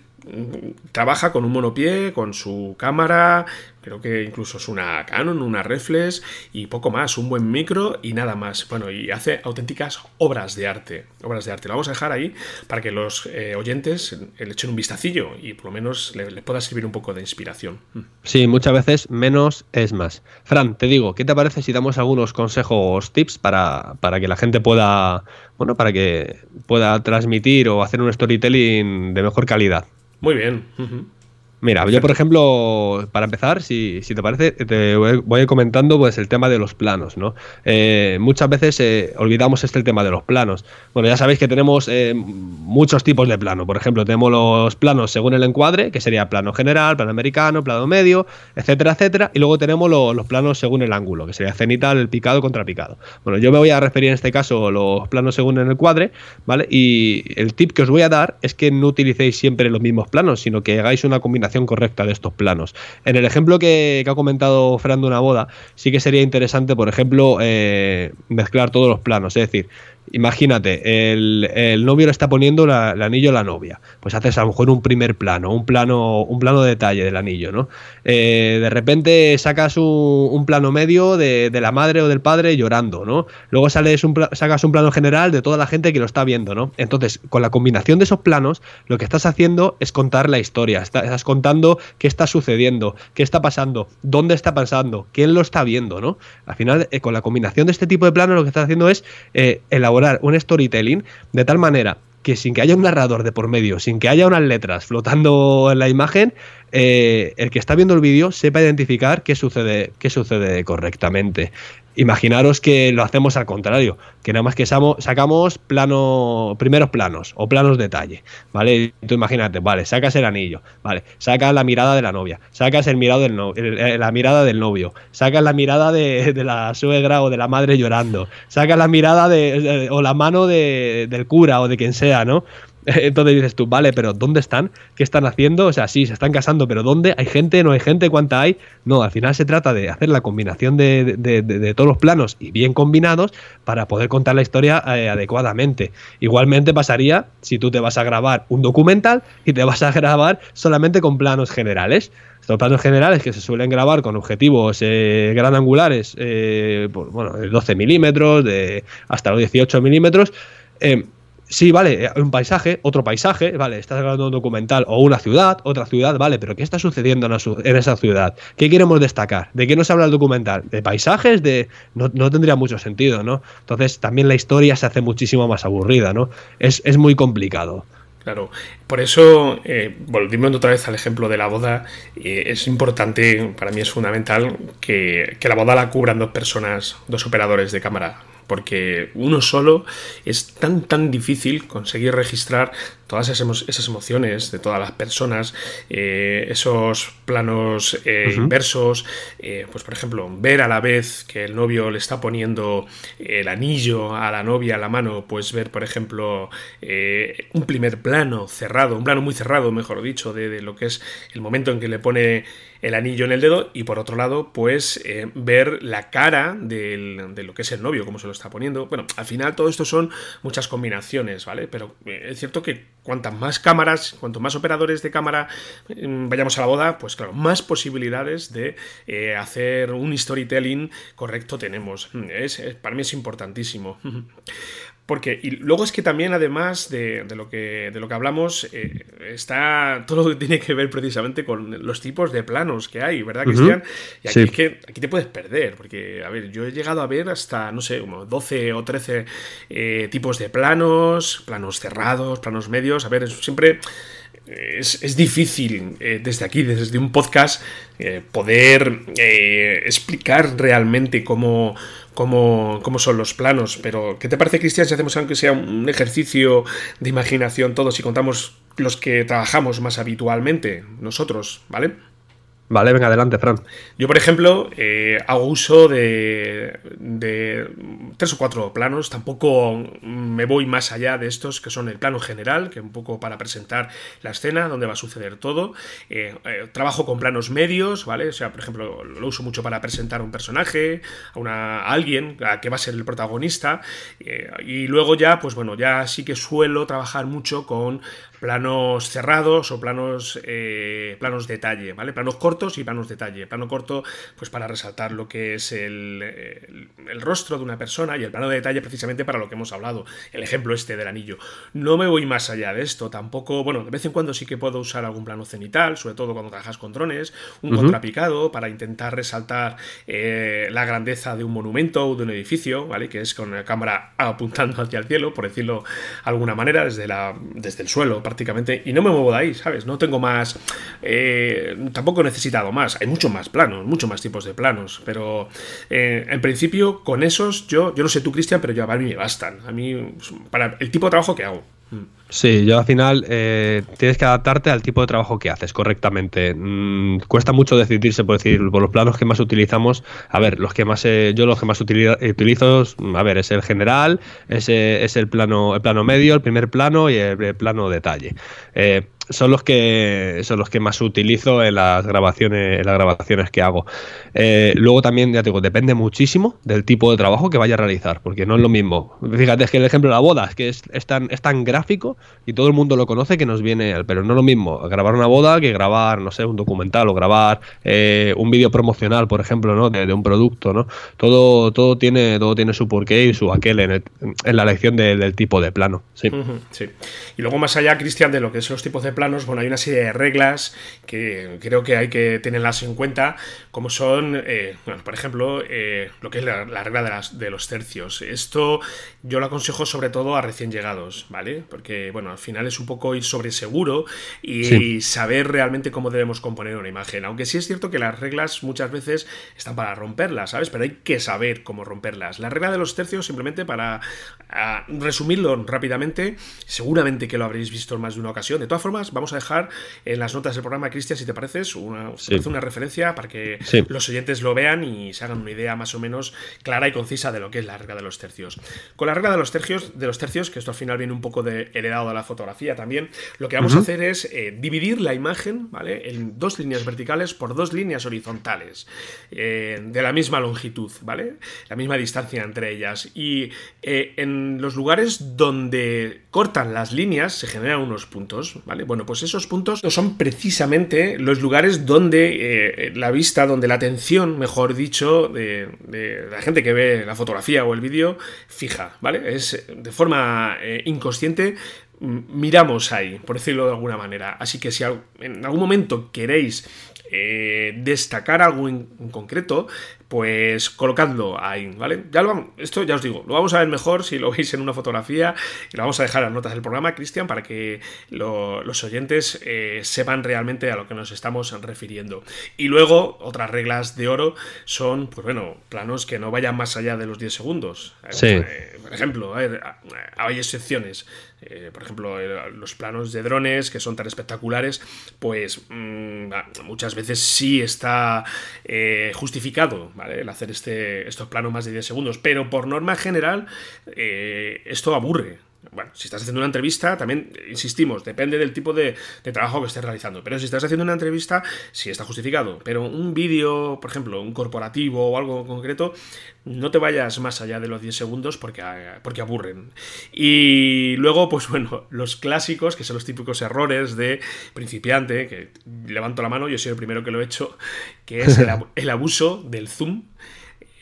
trabaja con un monopié, con su cámara, creo que incluso es una Canon, una Reflex y poco más, un buen micro y nada más. Bueno, y hace auténticas obras de arte, obras de arte. Lo vamos a dejar ahí para que los eh, oyentes le echen un vistacillo y por lo menos le, pueda servir un poco de inspiración. Mm. Sí, muchas veces menos es más. Fran, te digo, ¿qué te parece si damos algunos consejos, tips para, para que la gente pueda, bueno, para que pueda transmitir o hacer un storytelling de mejor calidad? Muy bien. Mira, yo por ejemplo, para empezar, si, te parece, te voy comentando pues el tema de los planos, ¿no? Eh, muchas veces eh, olvidamos este tema de los planos. Bueno, ya sabéis que tenemos eh, muchos tipos de plano. Por ejemplo, tenemos los planos según el encuadre, que sería plano general, plano americano, plano medio, etcétera, etcétera. Y luego tenemos los planos según el ángulo, que sería cenital, el picado contra picado. Bueno, yo me voy a referir en este caso los planos según el encuadre, ¿vale? Y el tip que os voy a dar es que no utilicéis siempre los mismos planos, sino que hagáis una combinación correcta de estos planos. En el ejemplo que, ha comentado Fran una boda, sí que sería interesante, por ejemplo, eh, mezclar todos los planos, es decir, imagínate, el, novio le está poniendo el anillo a la novia. Pues haces a lo mejor un primer plano, un plano, un plano de detalle del anillo, ¿no? Eh, de repente sacas un, plano medio de, la madre o del padre llorando, ¿no? Luego sales un, sacas un plano general de toda la gente que lo está viendo, ¿no? Entonces, con la combinación de esos planos, lo que estás haciendo es contar la historia. Estás contando qué está sucediendo, qué está pasando, dónde está pasando, quién lo está viendo, ¿no? Al final, eh, con la combinación de este tipo de planos, lo que estás haciendo es eh, elaborar un storytelling de tal manera que sin que haya un narrador de por medio, sin que haya unas letras flotando en la imagen, eh, el que está viendo el vídeo sepa identificar qué sucede, qué sucede correctamente. Imaginaros que lo hacemos al contrario, que nada más que sacamos plano, primeros planos o planos detalle, ¿vale? Tú imagínate, vale, sacas el anillo, vale, sacas la mirada de la novia, sacas el mirado del la mirada del novio, sacas la mirada de, la suegra o de la madre llorando, sacas la mirada de, o la mano del cura o de quien sea, ¿no? Entonces dices tú, vale, pero ¿dónde están? ¿Qué están haciendo? O sea, sí, se están casando, pero ¿dónde? ¿Hay gente? ¿No hay gente? ¿Cuánta hay? No, al final se trata de hacer la combinación de, todos los planos y bien combinados para poder contar la historia eh, adecuadamente. Igualmente pasaría si tú te vas a grabar un documental y te vas a grabar solamente con planos generales. Estos planos generales que se suelen grabar con objetivos eh, gran angulares, eh, bueno, de 12 milímetros, de hasta los 18 milímetros. Eh, Sí, vale, eh, un paisaje, otro paisaje, vale, estás grabando un documental o una ciudad, otra ciudad, vale, pero ¿qué está sucediendo en esa ciudad? ¿Qué queremos destacar? ¿De qué nos habla el documental? ¿De paisajes? De no, tendría mucho sentido, ¿no? Entonces también la historia se hace muchísimo más aburrida, ¿no? Es, muy complicado. Claro, por eso, eh, volviendo otra vez al ejemplo de la boda, eh, es importante, para mí es fundamental, que, que, la boda la cubran dos personas, dos operadores de cámara porque uno solo es tan tan difícil conseguir registrar todas esas, emociones de todas las personas, eh, esos planos eh, inversos, eh, pues por ejemplo, ver a la vez que el novio le está poniendo el anillo a la novia a la mano, pues ver, por ejemplo, un primer plano cerrado, un plano muy cerrado, mejor dicho, de, lo que es el momento en que le pone el anillo en el dedo y por otro lado, pues ver la cara de lo que es el novio, cómo se lo está poniendo. Bueno, al final todo esto son muchas combinaciones, ¿vale? Pero es cierto que cuantas más cámaras, cuanto más operadores de cámara mm, vayamos a la boda, pues claro, más posibilidades de eh, hacer un storytelling correcto tenemos. Es, para mí es importantísimo. Porque, y luego es que también, además de, lo, que, de lo que hablamos, eh, está todo lo que tiene que ver precisamente con los tipos de planos que hay, ¿verdad, Cristian? Y aquí es que aquí te puedes perder, porque, a ver, yo he llegado a ver hasta, no sé, como 12 o 13 eh, tipos de planos, planos cerrados, planos medios. A ver, siempre es, difícil eh, desde aquí, desde un podcast, poder explicar realmente cómo cómo, son los planos. Pero, ¿qué te parece, Cristian, si hacemos aunque sea un ejercicio de imaginación todos y contamos los que trabajamos más habitualmente, nosotros, ¿vale? Vale, venga, adelante, Fran. Yo, por ejemplo, eh, hago uso de, tres o cuatro planos. Tampoco me voy más allá de estos, que son el plano general, que un poco para presentar la escena, donde va a suceder todo. Eh, eh, trabajo con planos medios, ¿vale? O sea, por ejemplo, lo uso mucho para presentar a un personaje, a, una, a alguien que va a ser el protagonista. y luego ya, pues bueno, ya sí que suelo trabajar mucho con planos cerrados o planos, eh, planos detalle, ¿vale? Planos cortos y planos detalle. Plano corto, pues para resaltar lo que es el, el, rostro de una persona y el plano de detalle precisamente para lo que hemos hablado. El ejemplo este del anillo. No me voy más allá de esto, tampoco, bueno, de vez en cuando sí que puedo usar algún plano cenital, sobre todo cuando trabajas con drones, un contrapicado para intentar resaltar eh, la grandeza de un monumento o de un edificio, ¿vale? Que es con la cámara apuntando hacia el cielo, por decirlo de alguna manera, desde, la, desde el suelo, prácticamente, y no me muevo de ahí, ¿sabes? No tengo más, eh, tampoco he necesitado más, hay muchos más planos, muchos más tipos de planos, pero eh, en principio con esos yo, yo no sé tú, Cristian, pero yo a mí me bastan, a mí, para el tipo de trabajo que hago. Sí, yo al final eh, tienes que adaptarte al tipo de trabajo que haces correctamente. Mm, cuesta mucho decidirse por decir por los planos que más utilizamos. A ver, los que más eh, yo los que más utilizo, a ver, es el general, es, es el plano el plano medio, el primer plano y el, plano detalle. Eh, son los que son los que más utilizo en las grabaciones en las grabaciones que hago. Eh, luego también ya te digo depende muchísimo del tipo de trabajo que vaya a realizar porque no es lo mismo. Fíjate es que el ejemplo de la boda es que es, tan, es tan gráfico y todo el mundo lo conoce que nos viene pero no es lo mismo grabar una boda que grabar no sé un documental o grabar eh, un vídeo promocional por ejemplo no de, un producto no todo todo tiene todo tiene su porqué y su aquel en, la elección del tipo de plano sí. sí. Y luego más allá Cristian de lo que son los tipos de planos, bueno, hay una serie de reglas que creo que hay que tenerlas en cuenta, como son, eh, bueno, por ejemplo, eh, lo que es la, regla de, las, de, los tercios. Esto yo lo aconsejo sobre todo a recién llegados, ¿vale? Porque, bueno, al final es un poco ir sobre seguro y saber realmente cómo debemos componer una imagen. Aunque sí es cierto que las reglas muchas veces están para romperlas, ¿sabes? Pero hay que saber cómo romperlas. La regla de los tercios, simplemente para resumirlo rápidamente, seguramente que lo habréis visto en más de una ocasión. De todas formas, vamos a dejar en las notas del programa, Cristian, si te pareces, una, una referencia para que los oyentes lo vean y se hagan una idea más o menos clara y concisa de lo que es la regla de los tercios. Con la regla de los tercios, de los tercios que esto al final viene un poco de heredado de la fotografía también, lo que vamos a hacer es eh, dividir la imagen, ¿vale? En dos líneas verticales por dos líneas horizontales eh, de la misma longitud, ¿vale? La misma distancia entre ellas. Y eh, en los lugares donde cortan las líneas se generan unos puntos, ¿vale? Bueno, pues esos puntos son precisamente los lugares donde eh, la vista, donde la atención, mejor dicho, de, la gente que ve la fotografía o el vídeo, fija, ¿vale? Es de forma eh, inconsciente miramos ahí, por decirlo de alguna manera. Así que si en algún momento queréis eh, destacar algo en, concreto, pues colocadlo ahí, ¿vale? Ya lo vamos, esto ya os digo, lo vamos a ver mejor si lo veis en una fotografía y lo vamos a dejar en las notas del programa, Cristian, para que los oyentes eh, sepan realmente a lo que nos estamos refiriendo. Y luego, otras reglas de oro son, pues bueno, planos que no vayan más allá de los 10 segundos. Sí. Eh, por ejemplo, hay excepciones. Eh, por ejemplo, los planos de drones que son tan espectaculares, pues mm, muchas veces sí está eh, el hacer este, estos planos más de 10 segundos, pero por norma general eh, esto aburre. Bueno, si estás haciendo una entrevista, también insistimos, depende del tipo de, trabajo que estés realizando. Pero si estás haciendo una entrevista, sí está justificado. Pero un vídeo, por ejemplo, un corporativo o algo concreto, no te vayas más allá de los 10 segundos porque, porque aburren. Y luego, pues bueno, los clásicos, que son los típicos errores de principiante, que levanto la mano, yo soy el primero que lo he hecho, que es el abuso del zoom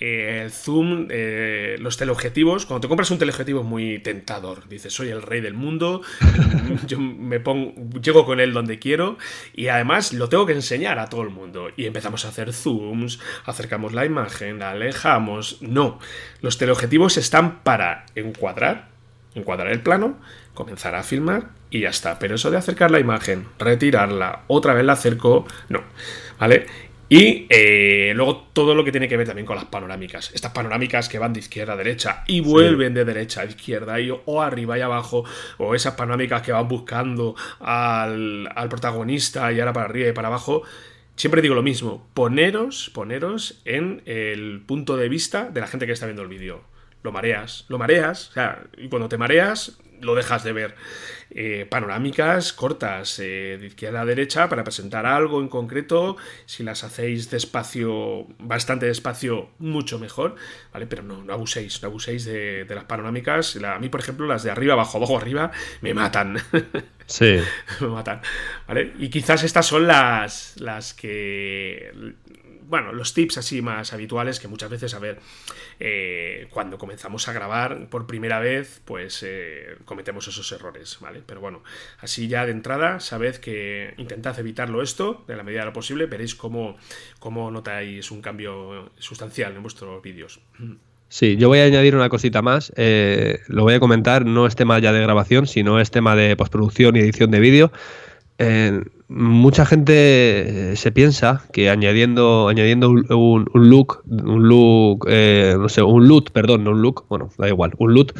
el zoom, eh, los teleobjetivos. Cuando te compras un teleobjetivo es muy tentador. Dices, soy el rey del mundo, yo me pongo, llego con él donde quiero y además lo tengo que enseñar a todo el mundo. Y empezamos a hacer zooms, acercamos la imagen, la alejamos. No, los teleobjetivos están para encuadrar, encuadrar el plano, comenzar a filmar y ya está. Pero eso de acercar la imagen, retirarla, otra vez la acerco, no. ¿Vale? Y eh, luego todo lo que tiene que ver también con las panorámicas. Estas panorámicas que van de izquierda a derecha y vuelven de derecha a izquierda y, o arriba y abajo. O esas panorámicas que van buscando al, protagonista y ahora para arriba y para abajo. Siempre digo lo mismo, poneros, poneros en el punto de vista de la gente que está viendo el vídeo. Lo mareas, lo mareas, o sea, y cuando te mareas, lo dejas de ver. Eh, panorámicas cortas eh, de izquierda a derecha para presentar algo en concreto. Si las hacéis despacio, bastante despacio, mucho mejor, ¿vale? Pero no, no abuséis, no abuséis de, las panorámicas. a mí, por ejemplo, las de arriba, abajo, abajo, arriba, me matan. Sí. me matan, ¿vale? Y quizás estas son las, las que bueno, los tips así más habituales que muchas veces, a ver, eh, cuando comenzamos a grabar por primera vez, pues eh, cometemos esos errores, ¿vale? Pero bueno, así ya de entrada, sabed que intentad evitarlo esto de la medida de lo posible, veréis cómo, cómo notáis un cambio sustancial en vuestros vídeos. Sí, yo voy a añadir una cosita más. Eh, lo voy a comentar, no es tema ya de grabación, sino es tema de postproducción y edición de vídeo mucha gente eh, se piensa que añadiendo, añadiendo un, look, un look, eh, no sé, un loot, perdón, no un look, bueno, da igual, un loot,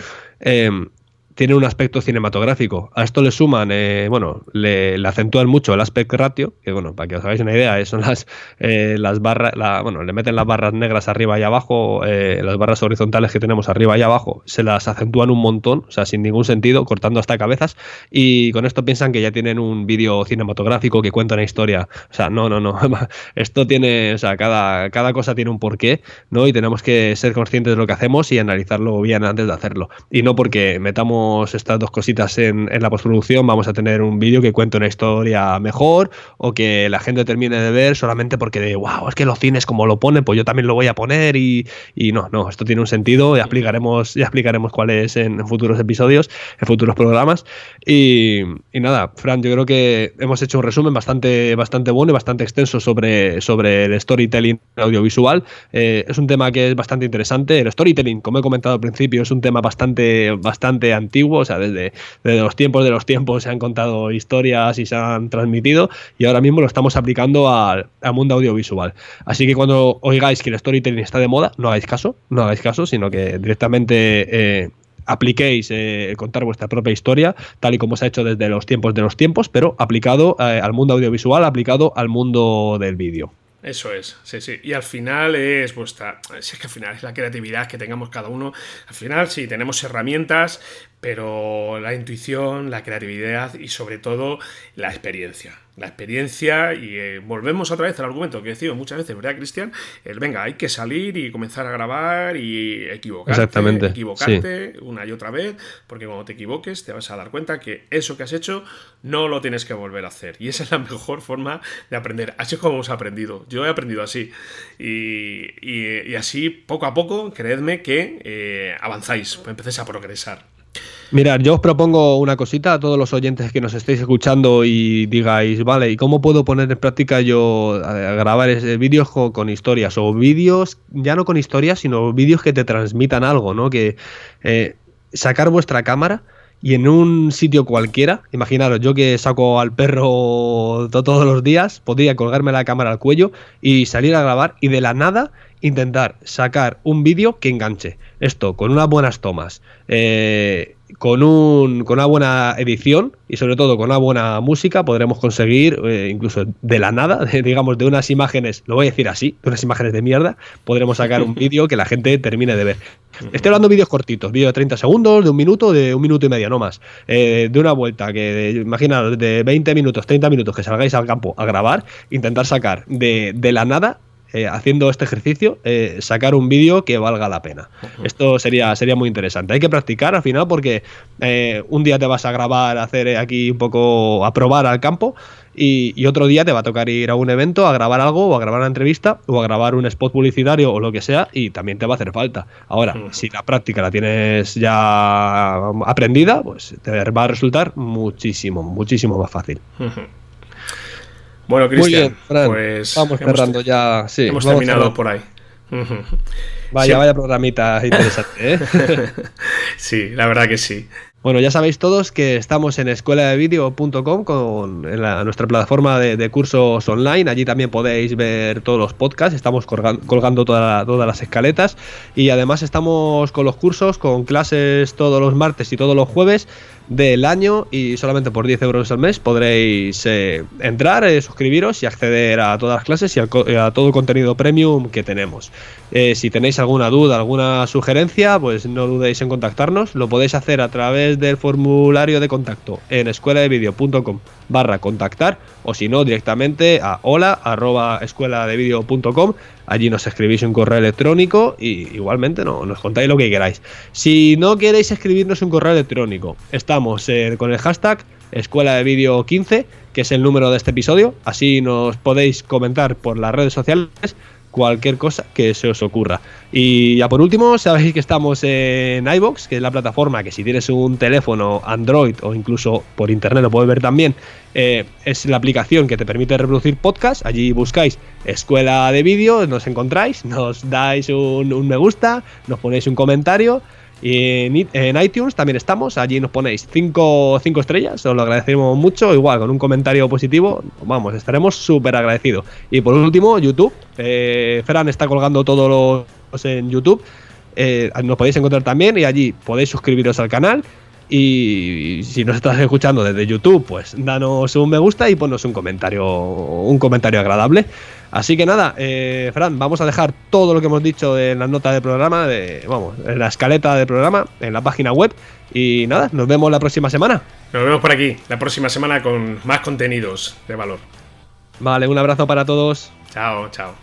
eh, tiene un aspecto cinematográfico. A esto le suman, eh, bueno, le, acentúan mucho el aspect ratio, que bueno, para que os hagáis una idea, son las, eh, las barras, bueno, le meten las barras negras arriba y abajo, eh, las barras horizontales que tenemos arriba y abajo, se las acentúan un montón, o sea, sin ningún sentido, cortando hasta cabezas, y con esto piensan que ya tienen un vídeo cinematográfico que cuenta una historia. O sea, no, no, no. Esto tiene, o sea, cada, cada cosa tiene un porqué, ¿no? Y tenemos que ser conscientes de lo que hacemos y analizarlo bien antes de hacerlo. Y no porque metamos estas dos cositas en, la postproducción, vamos a tener un vídeo que cuente una historia mejor o que la gente termine de ver solamente porque de, wow, es que los cines como lo ponen, pues yo también lo voy a poner y, no, no, esto tiene un sentido, ya explicaremos, ya explicaremos cuál es en, futuros episodios, en futuros programas. Y, nada, Fran, yo creo que hemos hecho un resumen bastante, bastante bueno y bastante extenso sobre, sobre el storytelling audiovisual. Eh, es un tema que es bastante interesante. El storytelling, como he comentado al principio, es un tema bastante, bastante antiguo o sea, desde, los tiempos de los tiempos se han contado historias y se han transmitido y ahora mismo lo estamos aplicando al, mundo audiovisual. Así que cuando oigáis que el storytelling está de moda, no hagáis caso, no hagáis caso, sino que directamente... Eh, apliquéis eh, contar vuestra propia historia, tal y como se ha hecho desde los tiempos de los tiempos, pero aplicado eh, al mundo audiovisual, aplicado al mundo del vídeo. Eso es, sí, sí. Y al final es vuestra. Si es que al final es la creatividad que tengamos cada uno. Al final sí, tenemos herramientas, pero la intuición, la creatividad y sobre todo la experiencia la experiencia y eh, volvemos otra vez al argumento que he decido muchas veces, ¿verdad, Cristian? El venga, hay que salir y comenzar a grabar y equivocarte, Exactamente, equivocarte una y otra vez, porque cuando te equivoques te vas a dar cuenta que eso que has hecho no lo tienes que volver a hacer. Y esa es la mejor forma de aprender. Así es como hemos aprendido. Yo he aprendido así. Y, así, poco a poco, creedme que eh, avanzáis, empecéis a progresar. Mirad, yo os propongo una cosita a todos los oyentes que nos estéis escuchando y digáis, vale, ¿y cómo puedo poner en práctica yo a, grabar vídeos con, historias? O vídeos, ya no con historias, sino vídeos que te transmitan algo, ¿no? Que eh, sacar vuestra cámara y en un sitio cualquiera, imaginaros, yo que saco al perro todos los días, podría colgarme la cámara al cuello y salir a grabar y de la nada intentar sacar un vídeo que enganche. Esto, con unas buenas tomas. Eh, con, un, con una buena edición y sobre todo con una buena música podremos conseguir, eh, incluso de la nada, digamos, de unas imágenes, lo voy a decir así, de unas imágenes de mierda, podremos sacar un vídeo que la gente termine de ver. Estoy hablando de vídeos cortitos, vídeo de 30 segundos, de un minuto, de un minuto y medio, no más. Eh, de una vuelta, que imagina, de 20 minutos, 30 minutos que salgáis al campo a grabar, intentar sacar de, de la nada eh, haciendo este ejercicio, eh, sacar un vídeo que valga la pena. Esto sería, sería muy interesante. Hay que practicar al final porque eh, un día te vas a grabar, hacer aquí un poco, a probar al campo y, otro día te va a tocar ir a un evento, a grabar algo o a grabar una entrevista o a grabar un spot publicitario o lo que sea y también te va a hacer falta. Ahora, si la práctica la tienes ya aprendida, pues te va a resultar muchísimo, muchísimo más fácil. Bueno, Cristian, pues vamos cerrando ya. Sí, hemos terminado por ahí. Vaya, vaya programita interesante, ¿eh? sí, la verdad que sí. Bueno, ya sabéis todos que estamos en escueladevideo.com con en nuestra plataforma de, cursos online. Allí también podéis ver todos los podcasts. Estamos colgando, todas las escaletas. Y además estamos con los cursos, con clases todos los martes y todos los jueves del año y solamente por 10 euros al mes podréis eh, entrar, eh, suscribiros y acceder a todas las clases y a, todo el contenido premium que tenemos. Eh, si tenéis alguna duda, alguna sugerencia, pues no dudéis en contactarnos. Lo podéis hacer a través del formulario de contacto en escueladevideo.com barra contactar o si no directamente a hola arroba escueladevideo.com allí nos escribís un correo electrónico y igualmente no, nos contáis lo que queráis. Si no queréis escribirnos un correo electrónico, estamos eh, con el hashtag escuela de vídeo 15, que es el número de este episodio, así nos podéis comentar por las redes sociales cualquier cosa que se os ocurra. Y ya por último, sabéis que estamos en iBox, que es la plataforma que si tienes un teléfono Android o incluso por internet lo puedes ver también, eh, es la aplicación que te permite reproducir podcast. Allí buscáis escuela de vídeo, nos encontráis, nos dais un, un me gusta, nos ponéis un comentario y en, iTunes también estamos, allí nos ponéis 5 estrellas, os lo agradecemos mucho, igual con un comentario positivo, vamos, estaremos súper agradecidos. Y por último, YouTube, eh, Fran está colgando todos los en YouTube, eh, nos podéis encontrar también y allí podéis suscribiros al canal. Y si nos estás escuchando desde YouTube, pues danos un me gusta y ponnos un comentario, un comentario agradable. Así que nada, eh, Fran, vamos a dejar todo lo que hemos dicho en la nota del programa, de, vamos, en la escaleta del programa, en la página web. Y nada, nos vemos la próxima semana. Nos vemos por aquí, la próxima semana con más contenidos de valor. Vale, un abrazo para todos. Chao, chao.